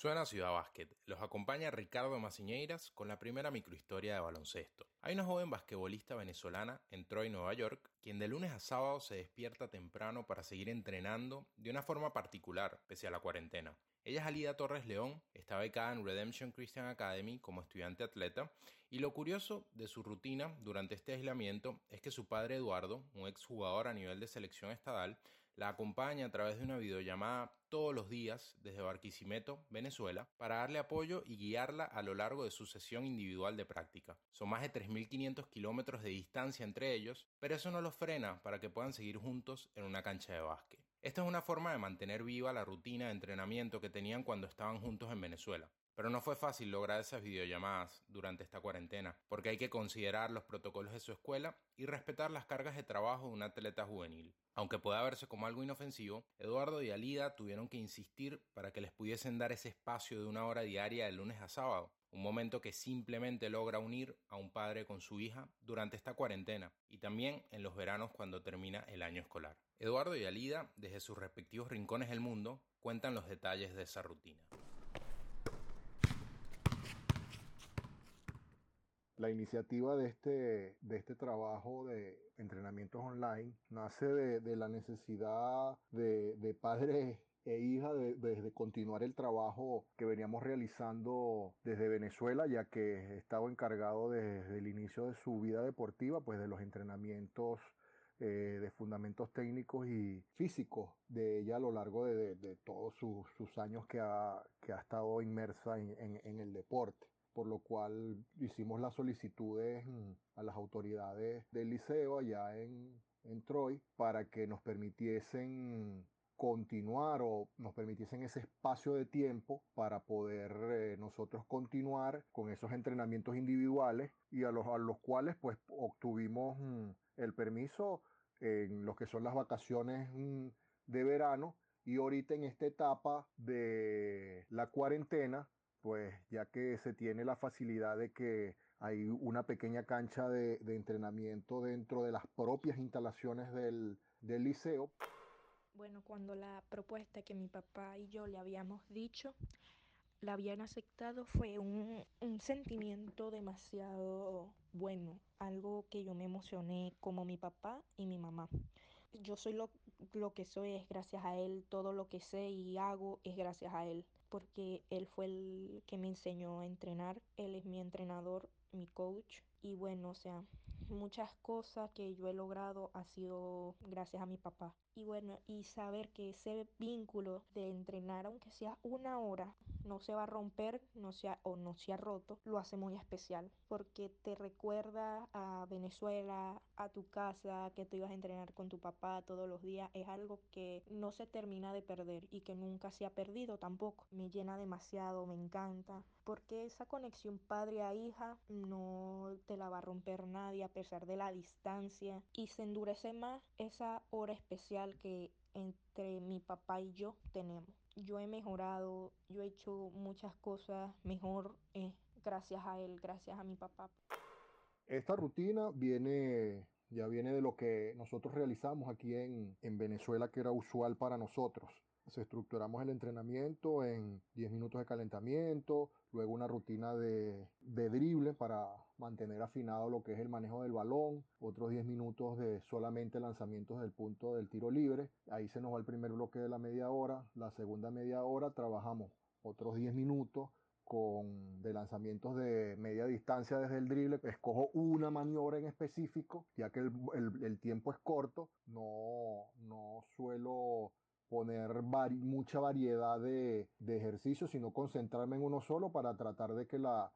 Suena Ciudad Básquet. Los acompaña Ricardo Maciñeiras con la primera microhistoria de baloncesto. Hay una joven basquetbolista venezolana en Troy, Nueva York, quien de lunes a sábado se despierta temprano para seguir entrenando de una forma particular, pese a la cuarentena. Ella es Alida Torres León, está becada en Redemption Christian Academy como estudiante atleta y lo curioso de su rutina durante este aislamiento es que su padre Eduardo, un exjugador a nivel de selección estadal, la acompaña a través de una videollamada todos los días desde Barquisimeto, Venezuela, para darle apoyo y guiarla a lo largo de su sesión individual de práctica. Son más de 3.500 kilómetros de distancia entre ellos, pero eso no los frena para que puedan seguir juntos en una cancha de básquet. Esta es una forma de mantener viva la rutina de entrenamiento que tenían cuando estaban juntos en Venezuela. Pero no fue fácil lograr esas videollamadas durante esta cuarentena, porque hay que considerar los protocolos de su escuela y respetar las cargas de trabajo de un atleta juvenil. Aunque pueda verse como algo inofensivo, Eduardo y Alida tuvieron que insistir para que les pudiesen dar ese espacio de una hora diaria de lunes a sábado, un momento que simplemente logra unir a un padre con su hija durante esta cuarentena y también en los veranos cuando termina el año escolar. Eduardo y Alida, desde sus respectivos rincones del mundo, cuentan los detalles de esa rutina. La iniciativa de este, de este trabajo de entrenamientos online nace de, la necesidad de, padres e hijas de, continuar el trabajo que veníamos realizando desde Venezuela, ya que estaba encargado desde el inicio de su vida deportiva, pues de los entrenamientos eh, de fundamentos técnicos y físicos de ella a lo largo de, todos sus, años que ha, que ha estado inmersa en el deporte por lo cual hicimos las solicitudes a las autoridades del liceo allá en, Troy para que nos permitiesen continuar o nos permitiesen ese espacio de tiempo para poder eh, nosotros continuar con esos entrenamientos individuales y a los, a los cuales pues obtuvimos mm, el permiso en lo que son las vacaciones mm, de verano y ahorita en esta etapa de la cuarentena pues ya que se tiene la facilidad de que hay una pequeña cancha de, entrenamiento dentro de las propias instalaciones del, liceo. Bueno, cuando la propuesta que mi papá y yo le habíamos dicho la habían aceptado fue un, un, sentimiento demasiado bueno, algo que yo me emocioné como mi papá y mi mamá. Yo soy lo, lo que soy es gracias a él, todo lo que sé y hago es gracias a él porque él fue el que me enseñó a entrenar, él es mi entrenador, mi coach y bueno, o sea, muchas cosas que yo he logrado ha sido gracias a mi papá. Y bueno, y saber que ese vínculo de entrenar, aunque sea una hora, no se va a romper no sea, o no se ha roto, lo hace muy especial. Porque te recuerda a Venezuela, a tu casa, que tú ibas a entrenar con tu papá todos los días. Es algo que no se termina de perder y que nunca se ha perdido tampoco. Me llena demasiado, me encanta. Porque esa conexión padre a hija no te la va a romper nadie a pesar de la distancia. Y se endurece más esa hora especial que entre mi papá y yo tenemos. Yo he mejorado, yo he hecho muchas cosas mejor eh, gracias a él, gracias a mi papá. Esta rutina viene, ya viene de lo que nosotros realizamos aquí en, en Venezuela, que era usual para nosotros. Se estructuramos el entrenamiento en 10 minutos de calentamiento, luego una rutina de, de drible para mantener afinado lo que es el manejo del balón, otros 10 minutos de solamente lanzamientos del punto del tiro libre, ahí se nos va el primer bloque de la media hora, la segunda media hora trabajamos otros 10 minutos con de lanzamientos de media distancia desde el drible, escojo una maniobra en específico, ya que el, el, tiempo es corto, no, no suelo poner mucha variedad de, ejercicios, sino concentrarme en uno solo para tratar de que la,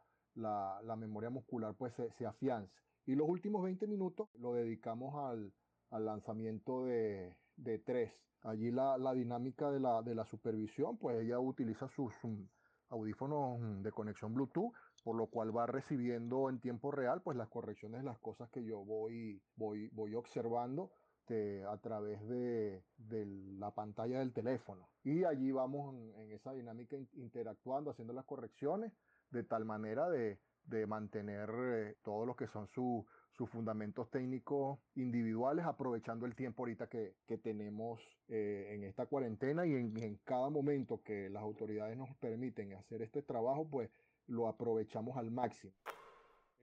memoria muscular pues se, afiance. Y los últimos 20 minutos lo dedicamos al, lanzamiento de, tres. Allí la, dinámica de la, de la, supervisión, pues ella utiliza sus audífonos de conexión Bluetooth, por lo cual va recibiendo en tiempo real pues las correcciones de las cosas que yo voy, voy, voy observando este, a través de, la pantalla del teléfono. Y allí vamos en, esa dinámica interactuando, haciendo las correcciones, de tal manera de, mantener eh, todo lo que son sus sus fundamentos técnicos individuales, aprovechando el tiempo ahorita que, que tenemos eh, en esta cuarentena y en, en, cada momento que las autoridades nos permiten hacer este trabajo, pues lo aprovechamos al máximo.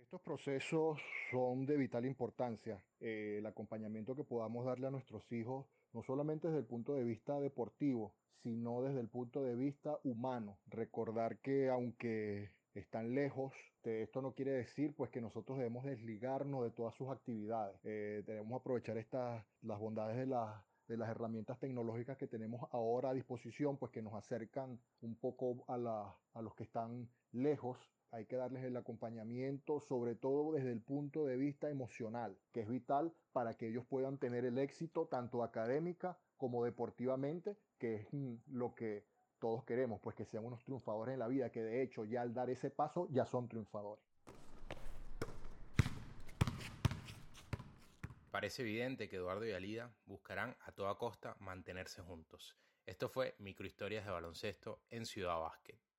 Estos procesos son de vital importancia. Eh, el acompañamiento que podamos darle a nuestros hijos, no solamente desde el punto de vista deportivo, sino desde el punto de vista humano. Recordar que aunque están lejos, esto no quiere decir pues que nosotros debemos desligarnos de todas sus actividades. Eh, debemos aprovechar estas, las bondades de, de las herramientas tecnológicas que tenemos ahora a disposición, pues que nos acercan un poco a, la, a los que están lejos. Hay que darles el acompañamiento, sobre todo desde el punto de vista emocional, que es vital para que ellos puedan tener el éxito tanto académica como deportivamente, que es mm, lo que todos queremos, pues que sean unos triunfadores en la vida, que de hecho ya al dar ese paso ya son triunfadores. Parece evidente que Eduardo y Alida buscarán a toda costa mantenerse juntos. Esto fue Microhistorias de Baloncesto en Ciudad Básquet.